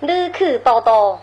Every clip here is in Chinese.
你去多多。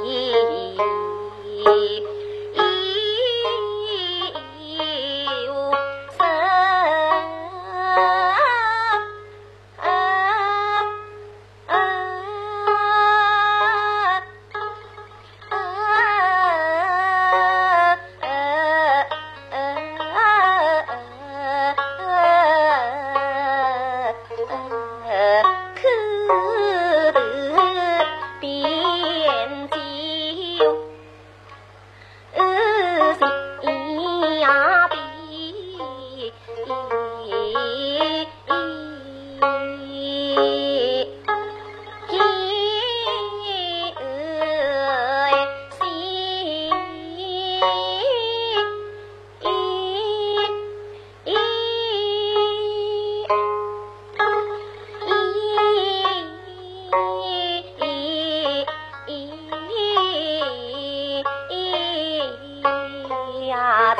咦。Chào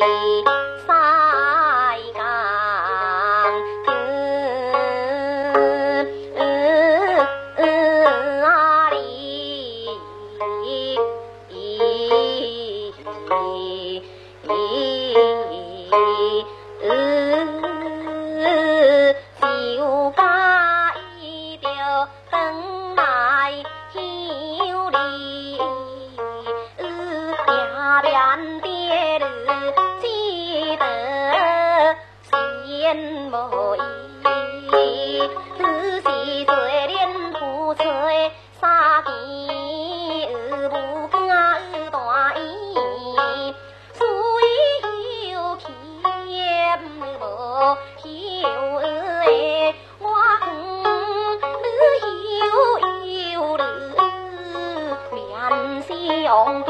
Música 恩不义自己垂脸不垂纱地是不更大意所以有钱不求儿我恨你又有能力怜惜红